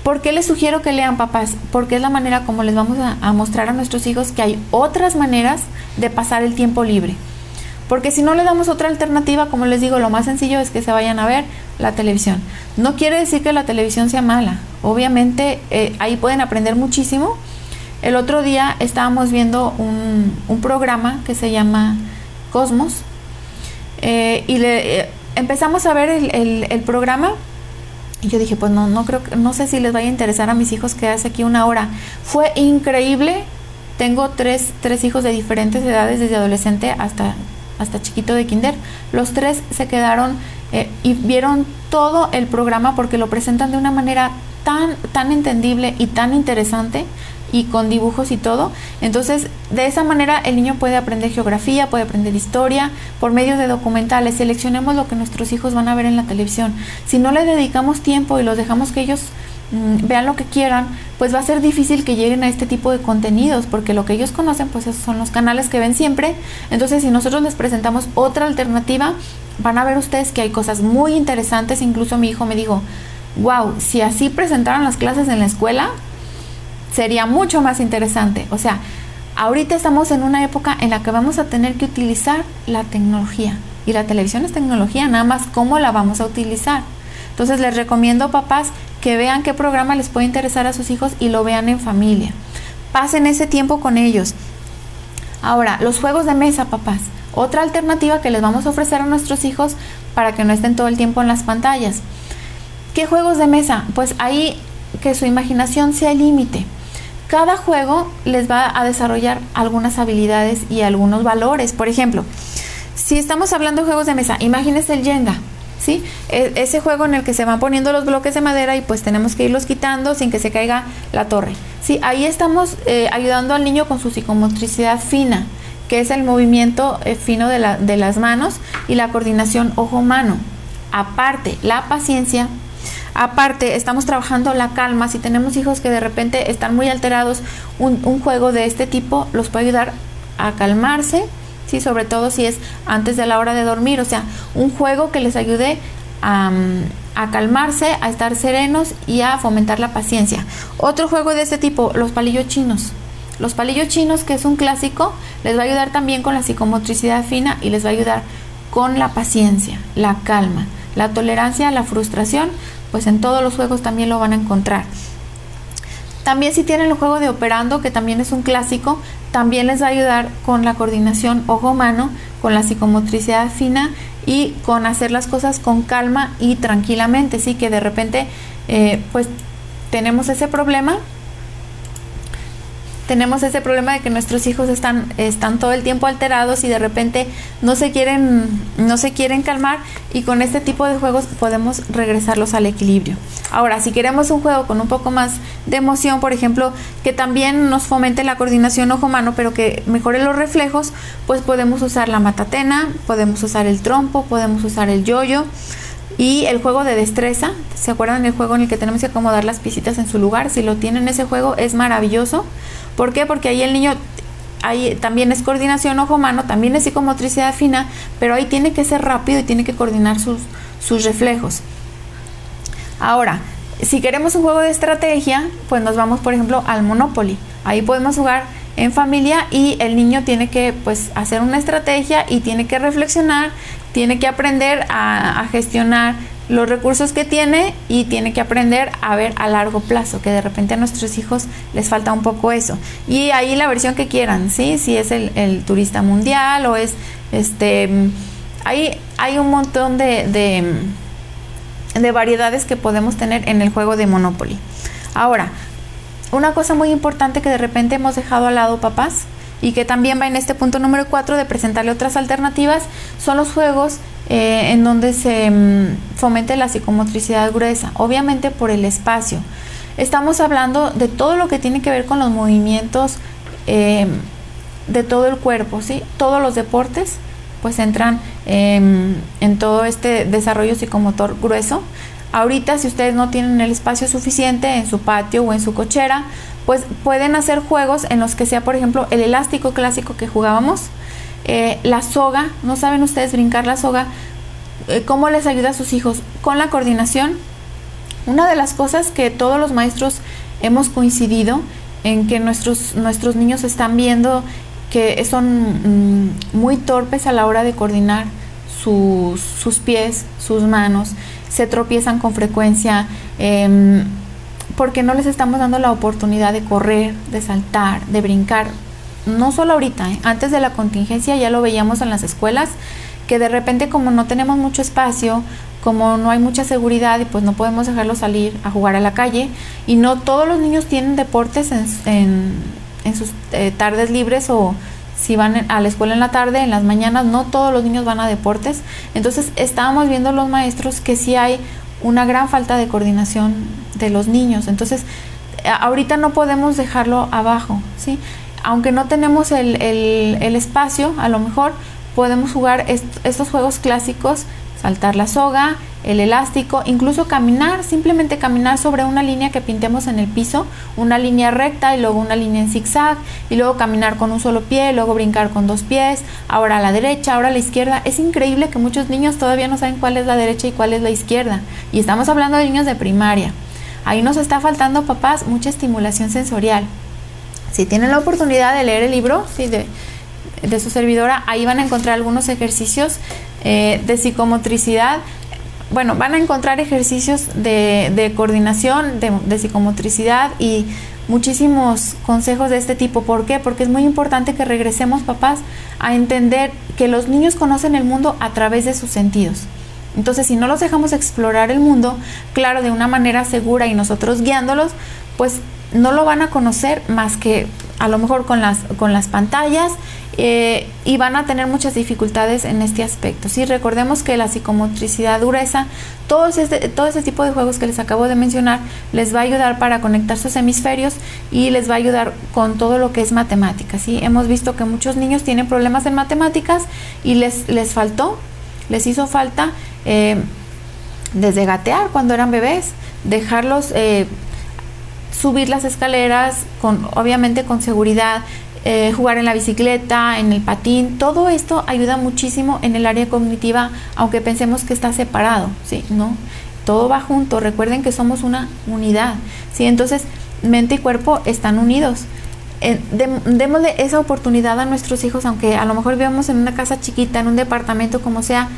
S2: ¿Por qué les sugiero que lean papás? Porque es la manera como les vamos a, mostrar a nuestros hijos que hay otras maneras de pasar el tiempo libre. Porque si no le damos otra alternativa, como les digo, lo más sencillo es que se vayan a ver la televisión. No quiere decir que la televisión sea mala. Obviamente eh, ahí pueden aprender muchísimo el otro día estábamos viendo un, programa que se llama Cosmos eh, y le, eh, empezamos a ver el, programa y yo dije, pues no, no creo, no sé si les vaya a interesar a mis hijos quedarse aquí una hora. Fue increíble. Tengo tres, tres hijos de diferentes edades, desde adolescente hasta, hasta chiquito de kinder. Los tres se quedaron eh, y vieron todo el programa porque lo presentan de una manera tan, tan entendible y tan interesante y con dibujos y todo. Entonces, de esa manera el niño puede aprender geografía, puede aprender historia por medio de documentales. Seleccionemos lo que nuestros hijos van a ver en la televisión. Si no le dedicamos tiempo y los dejamos que ellos mm, vean lo que quieran, pues va a ser difícil que lleguen a este tipo de contenidos, porque lo que ellos conocen pues son los canales que ven siempre. Entonces, si nosotros les presentamos otra alternativa, van a ver ustedes que hay cosas muy interesantes. Incluso mi hijo me dijo, wow, si así presentaran las clases en la escuela, sería mucho más interesante. O sea, ahorita estamos en una época en la que vamos a tener que utilizar la tecnología. Y la televisión es tecnología, nada más cómo la vamos a utilizar. Entonces les recomiendo papás que vean qué programa les puede interesar a sus hijos y lo vean en familia. Pasen ese tiempo con ellos. Ahora, los juegos de mesa, papás. Otra alternativa que les vamos a ofrecer a nuestros hijos para que no estén todo el tiempo en las pantallas. ¿Qué juegos de mesa? Pues ahí que su imaginación sea el límite cada juego les va a desarrollar algunas habilidades y algunos valores. Por ejemplo, si estamos hablando de juegos de mesa, imagínense el Jenga. ¿Sí? E, ese juego en el que se van poniendo los bloques de madera y pues tenemos que irlos quitando sin que se caiga la torre. Sí, ahí estamos eh, ayudando al niño con su psicomotricidad fina, que es el movimiento eh, fino de, de las manos y la coordinación ojo-mano. Aparte, la paciencia Aparte, estamos trabajando la calma. Si tenemos hijos que de repente están muy alterados, un, juego de este tipo los puede ayudar a calmarse, ¿sí? sobre todo si es antes de la hora de dormir. O sea, un juego que les ayude a, calmarse, a estar serenos y a fomentar la paciencia. Otro juego de este tipo, los palillos chinos. Los palillos chinos, que es un clásico, les va a ayudar también con la psicomotricidad fina y les va a ayudar con la paciencia, la calma, la tolerancia la frustración pues en todos los juegos también lo van a encontrar. También si tienen el juego de operando, que también es un clásico, también les va a ayudar con la coordinación ojo-mano, con la psicomotricidad fina y con hacer las cosas con calma y tranquilamente, sí que de repente eh, pues tenemos ese problema tenemos ese problema de que nuestros hijos están, están todo el tiempo alterados y de repente no se quieren, no se quieren calmar y con este tipo de juegos podemos regresarlos al equilibrio. Ahora, si queremos un juego con un poco más de emoción, por ejemplo, que también nos fomente la coordinación ojo-mano, pero que mejore los reflejos, pues podemos usar la matatena, podemos usar el trompo, podemos usar el yoyo. Y el juego de destreza, ¿se acuerdan del juego en el que tenemos que acomodar las pisitas en su lugar? Si lo tienen ese juego es maravilloso. ¿Por qué? Porque ahí el niño ahí también es coordinación ojo-mano, también es psicomotricidad fina, pero ahí tiene que ser rápido y tiene que coordinar sus, sus reflejos. Ahora, si queremos un juego de estrategia, pues nos vamos, por ejemplo, al Monopoly. Ahí podemos jugar en familia y el niño tiene que pues hacer una estrategia y tiene que reflexionar, tiene que aprender a, a gestionar los recursos que tiene y tiene que aprender a ver a largo plazo, que de repente a nuestros hijos les falta un poco eso. Y ahí la versión que quieran, ¿sí? Si es el, turista mundial o es, este, hay, hay un montón de, de, de variedades que podemos tener en el juego de Monopoly. Ahora, una cosa muy importante que de repente hemos dejado al lado papás y que también va en este punto número 4 de presentarle otras alternativas son los juegos eh, en donde se mm, fomente la psicomotricidad gruesa, obviamente por el espacio. Estamos hablando de todo lo que tiene que ver con los movimientos eh, de todo el cuerpo, ¿sí? Todos los deportes pues entran em, en todo este desarrollo psicomotor grueso. Ahorita si ustedes no tienen el espacio suficiente en su patio o en su cochera, pues pueden hacer juegos en los que sea, por ejemplo, el elástico clásico que jugábamos, eh, la soga, no saben ustedes brincar la soga, eh, ¿cómo les ayuda a sus hijos? Con la coordinación. Una de las cosas que todos los maestros hemos coincidido en que nuestros, nuestros niños están viendo que son mm, muy torpes a la hora de coordinar sus, sus pies, sus manos, se tropiezan con frecuencia, em, porque no les estamos dando la oportunidad de correr, de saltar, de brincar no solo ahorita, ¿eh? antes de la contingencia ya lo veíamos en las escuelas, que de repente como no tenemos mucho espacio, como no hay mucha seguridad y pues no podemos dejarlos salir a jugar a la calle y no todos los niños tienen deportes en, sus eh, tardes libres o si van a la escuela en la tarde, en las mañanas, no todos los niños van a deportes. Entonces estábamos viendo los maestros que sí hay una gran falta de coordinación de los niños. Entonces ahorita no podemos dejarlo abajo, ¿sí? aunque no tenemos el, espacio, a lo mejor podemos jugar estos juegos clásicos, saltar la soga, el elástico, incluso caminar, simplemente caminar sobre una línea que pintemos en el piso, una línea recta y luego una línea en zigzag, y luego caminar con un solo pie, luego brincar con dos pies, ahora a la derecha, ahora a la izquierda. Es increíble que muchos niños todavía no saben cuál es la derecha y cuál es la izquierda. Y estamos hablando de niños de primaria. Ahí nos está faltando, papás, mucha estimulación sensorial. Si tienen la oportunidad de leer el libro de, su servidora, ahí van a encontrar algunos ejercicios eh, de psicomotricidad. Bueno, van a encontrar ejercicios de, coordinación, de, de, psicomotricidad y muchísimos consejos de este tipo. ¿Por qué? Porque es muy importante que regresemos, papás, a entender que los niños conocen el mundo a través de sus sentidos. Entonces, si no los dejamos explorar el mundo, claro, de una manera segura y nosotros guiándolos, pues no lo van a conocer más que a lo mejor con las, con las pantallas eh, y van a tener muchas dificultades en este aspecto. ¿sí? Recordemos que la psicomotricidad dureza, todo este, todo ese tipo de juegos que les acabo de mencionar, les va a ayudar para conectar sus hemisferios y les va a ayudar con todo lo que es matemáticas. ¿sí? Hemos visto que muchos niños tienen problemas en matemáticas y les, les faltó, les hizo falta eh, desde gatear cuando eran bebés, dejarlos... Eh, subir las escaleras, con, obviamente con seguridad, eh, jugar en la bicicleta, en el patín, todo esto ayuda muchísimo en el área cognitiva, aunque pensemos que está separado, ¿sí? ¿No? Todo va junto, recuerden que somos una unidad, ¿sí? Entonces, mente y cuerpo están unidos. Eh, démosle esa oportunidad a nuestros hijos, aunque a lo mejor vivamos en una casa chiquita, en un departamento, como sea.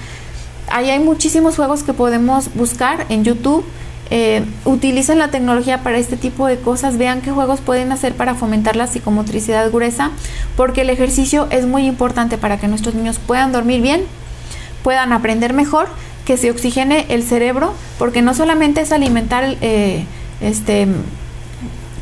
S2: Ahí hay muchísimos juegos que podemos buscar en YouTube eh, utilicen la tecnología para este tipo de cosas, vean qué juegos pueden hacer para fomentar la psicomotricidad gruesa, porque el ejercicio es muy importante para que nuestros niños puedan dormir bien, puedan aprender mejor, que se oxigene el cerebro, porque no solamente es alimentar eh, este,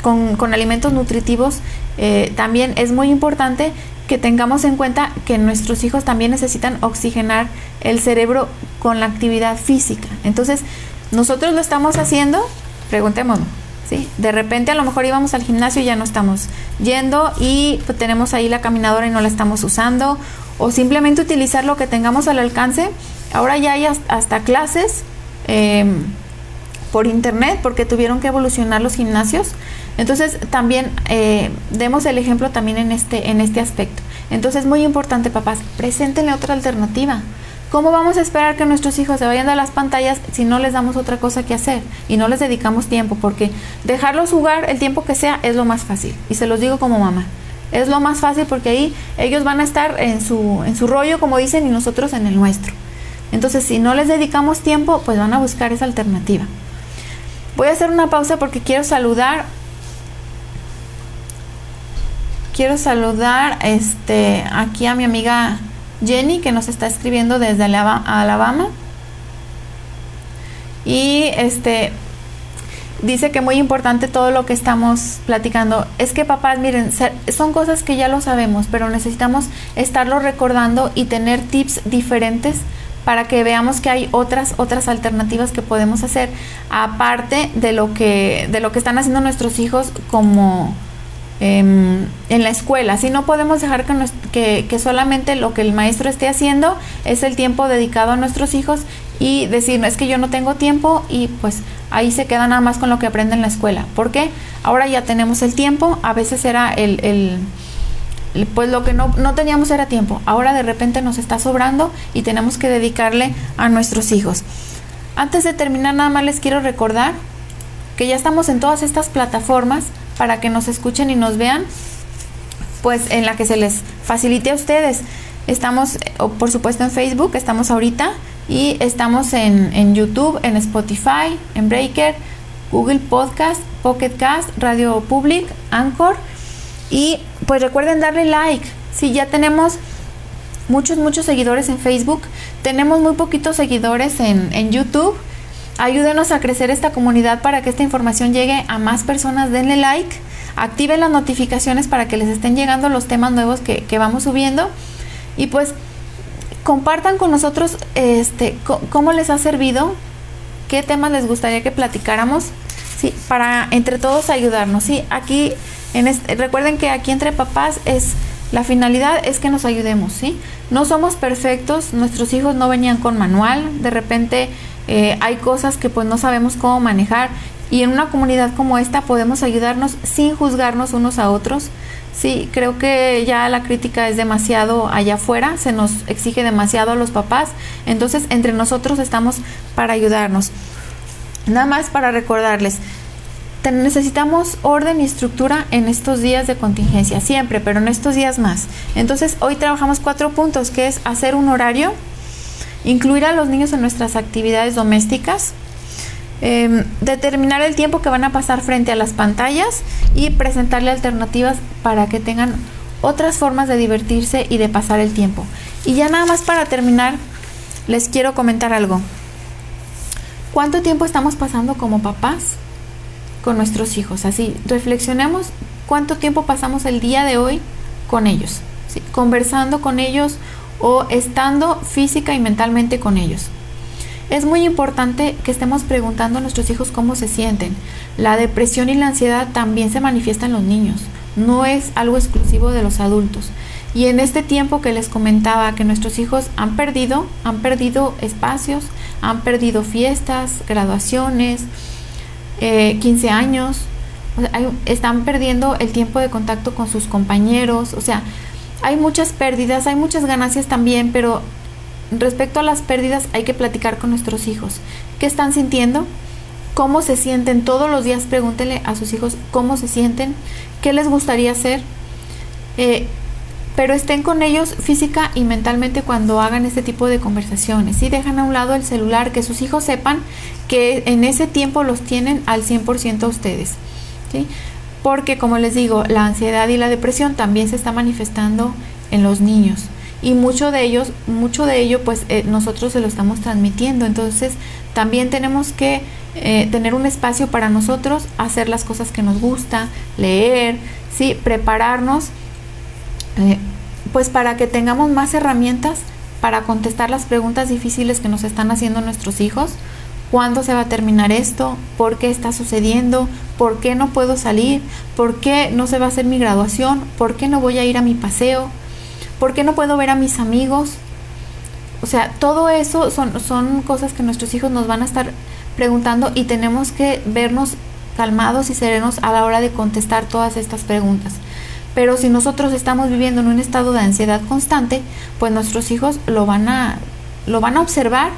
S2: con, alimentos nutritivos, eh, también es muy importante que tengamos en cuenta que nuestros hijos también necesitan oxigenar el cerebro con la actividad física. Entonces, nosotros lo estamos haciendo, preguntémonos. ¿sí? De repente a lo mejor íbamos al gimnasio y ya no estamos yendo y pues, tenemos ahí la caminadora y no la estamos usando o simplemente utilizar lo que tengamos al alcance. Ahora ya hay hasta clases em, por internet porque tuvieron que evolucionar los gimnasios. Entonces también eh, demos el ejemplo también en este, en este aspecto. Entonces muy importante papás, preséntenle otra alternativa. ¿Cómo vamos a esperar que nuestros hijos se vayan de las pantallas si no les damos otra cosa que hacer y no les dedicamos tiempo? Porque dejarlos jugar el tiempo que sea es lo más fácil. Y se los digo como mamá. Es lo más fácil porque ahí ellos van a estar en su, en su rollo, como dicen, y nosotros en el nuestro. Entonces, si no les dedicamos tiempo, pues van a buscar esa alternativa. Voy a hacer una pausa porque quiero saludar. Quiero saludar este, aquí a mi amiga Jenny que nos está escribiendo desde Alabama. Y este dice que muy importante todo lo que estamos platicando. Es que papás, miren, son cosas que ya lo sabemos, pero necesitamos estarlo recordando y tener tips diferentes para que veamos que hay otras otras alternativas que podemos hacer aparte de lo que de lo que están haciendo nuestros hijos como em, en la escuela. Si no podemos dejar que, que, que solamente lo que el maestro esté haciendo es el tiempo dedicado a nuestros hijos y decir, es que yo no tengo tiempo y pues ahí se queda nada más con lo que aprende en la escuela. ¿Por qué? Ahora ya tenemos el tiempo, a veces era el, el pues lo que no, no teníamos era tiempo, ahora de repente nos está sobrando y tenemos que dedicarle a nuestros hijos. Antes de terminar nada más les quiero recordar que ya estamos en todas estas plataformas para que nos escuchen y nos vean, pues en la que se les facilite a ustedes. Estamos, eh, por supuesto, en Facebook, estamos ahorita y estamos en, YouTube, en Spotify, en Breaker, Google Podcast, Pocket Cast, Radio Public, Anchor. Y pues recuerden darle like. Si ya tenemos muchos, muchos seguidores en Facebook, tenemos muy poquitos seguidores en, en YouTube. Ayúdenos a crecer esta comunidad para que esta información llegue a más personas. Denle like, activen las notificaciones para que les estén llegando los temas nuevos que, que vamos subiendo. Y pues compartan con nosotros este, cómo les ha servido, qué temas les gustaría que platicáramos, sí, para entre todos ayudarnos. Sí, aquí en recuerden que aquí entre papás es la finalidad es que nos ayudemos, ¿sí? No somos perfectos, nuestros hijos no venían con manual, de repente eh, hay cosas que pues no sabemos cómo manejar y en una comunidad como esta podemos ayudarnos sin juzgarnos unos a otros, Sí, creo que ya la crítica es demasiado allá afuera, se nos exige demasiado a los papás, entonces entre nosotros estamos para ayudarnos. Nada más para recordarles, necesitamos orden y estructura en estos días de contingencia, siempre, pero en estos días más. Entonces hoy trabajamos cuatro puntos, que es hacer un horario, incluir a los niños en nuestras actividades domésticas, Em, determinar el tiempo que van a pasar frente a las pantallas y presentarle alternativas para que tengan otras formas de divertirse y de pasar el tiempo. Y ya nada más para terminar, les quiero comentar algo. ¿Cuánto tiempo estamos pasando como papás con nuestros hijos? Así, reflexionemos cuánto tiempo pasamos el día de hoy con ellos, conversando con ellos o estando física y mentalmente con ellos. Es muy importante que estemos preguntando a nuestros hijos cómo se sienten. La depresión y la ansiedad también se manifiestan en los niños, no es algo exclusivo de los adultos. Y en este tiempo que les comentaba que nuestros hijos han perdido, han perdido espacios, han perdido fiestas, graduaciones, 15 eh, años, están perdiendo el tiempo de contacto con sus compañeros, o sea, hay muchas pérdidas, hay muchas ganancias también, pero respecto a las pérdidas hay que platicar con nuestros hijos. ¿Qué están sintiendo? ¿Cómo se sienten? Todos los días pregúntenle a sus hijos cómo se sienten, qué les gustaría hacer. Eh, pero estén con ellos física y mentalmente cuando hagan este tipo de conversaciones. Y dejan a un lado el celular, que sus hijos sepan que en ese tiempo los tienen al 100% a ustedes. Porque como les digo, la ansiedad y la depresión también se está manifestando en los niños y mucho de ellos, mucho de ello pues eh, nosotros se lo estamos transmitiendo. Entonces también tenemos que eh, tener un espacio para nosotros, hacer las cosas que nos gusta, leer, sí, prepararnos, eh, pues para que tengamos más herramientas para contestar las preguntas difíciles que nos están haciendo nuestros hijos. ¿Cuándo se va a terminar esto? ¿Por qué está sucediendo? ¿Por qué no puedo salir? ¿Por qué no se va a hacer mi graduación? ¿Por qué no voy a ir a mi paseo? ¿Por qué no puedo ver a mis amigos? O sea, todo eso son, son cosas que nuestros hijos nos van a estar preguntando y tenemos que vernos calmados y serenos a la hora de contestar todas estas preguntas. Pero si nosotros estamos viviendo en un estado de ansiedad constante, pues nuestros hijos lo van a, lo van a observar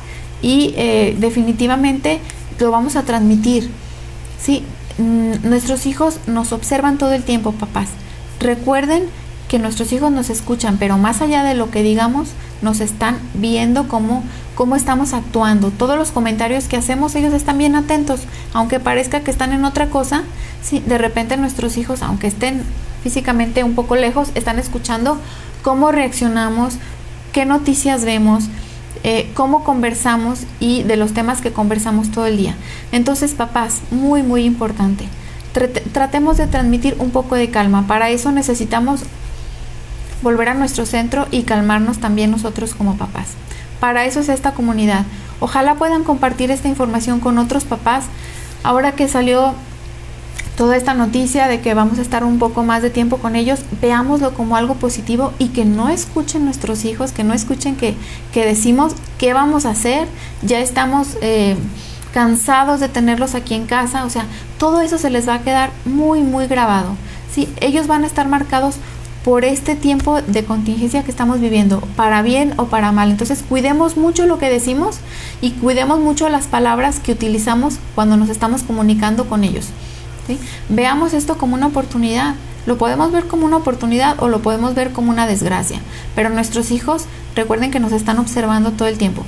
S2: y eh, definitivamente lo vamos a transmitir. Sí, mm, nuestros hijos nos observan todo el tiempo, papás. Recuerden que nuestros hijos nos escuchan, pero más allá de lo que digamos, nos están viendo cómo, cómo estamos actuando. Todos los comentarios que hacemos, ellos están bien atentos. Aunque parezca que están en otra cosa, sí, de repente nuestros hijos, aunque estén físicamente un poco lejos, están escuchando cómo reaccionamos, qué noticias vemos, eh, cómo conversamos y de los temas que conversamos todo el día. Entonces, papás, muy, muy importante. Tratemos de transmitir un poco de calma. Para eso necesitamos volver a nuestro centro y calmarnos también nosotros como papás. Para eso es esta comunidad. Ojalá puedan compartir esta información con otros papás. Ahora que salió toda esta noticia de que vamos a estar un poco más de tiempo con ellos, veámoslo como algo positivo y que no escuchen nuestros hijos, que no escuchen que, que decimos qué vamos a hacer, ya estamos eh, cansados de tenerlos aquí en casa, o sea, todo eso se les va a quedar muy, muy grabado. Sí, ellos van a estar marcados por este tiempo de contingencia que estamos viviendo, para bien o para mal. Entonces cuidemos mucho lo que decimos y cuidemos mucho las palabras que utilizamos cuando nos estamos comunicando con ellos. Veamos esto como una oportunidad. Lo podemos ver como una oportunidad o lo podemos ver como una desgracia. Pero nuestros hijos, recuerden que nos están observando todo el tiempo.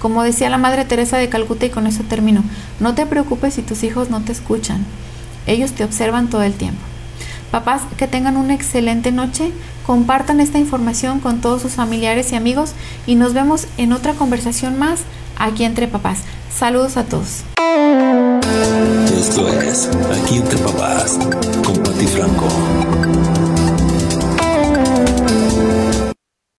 S2: Como decía la Madre Teresa de Calcuta y con eso termino, no te preocupes si tus hijos no te escuchan. Ellos te observan todo el tiempo. Papás, que tengan una excelente noche, compartan esta información con todos sus familiares y amigos y nos vemos en otra conversación más aquí entre papás. Saludos a todos.
S1: Esto es Aquí entre papás con Pati Franco.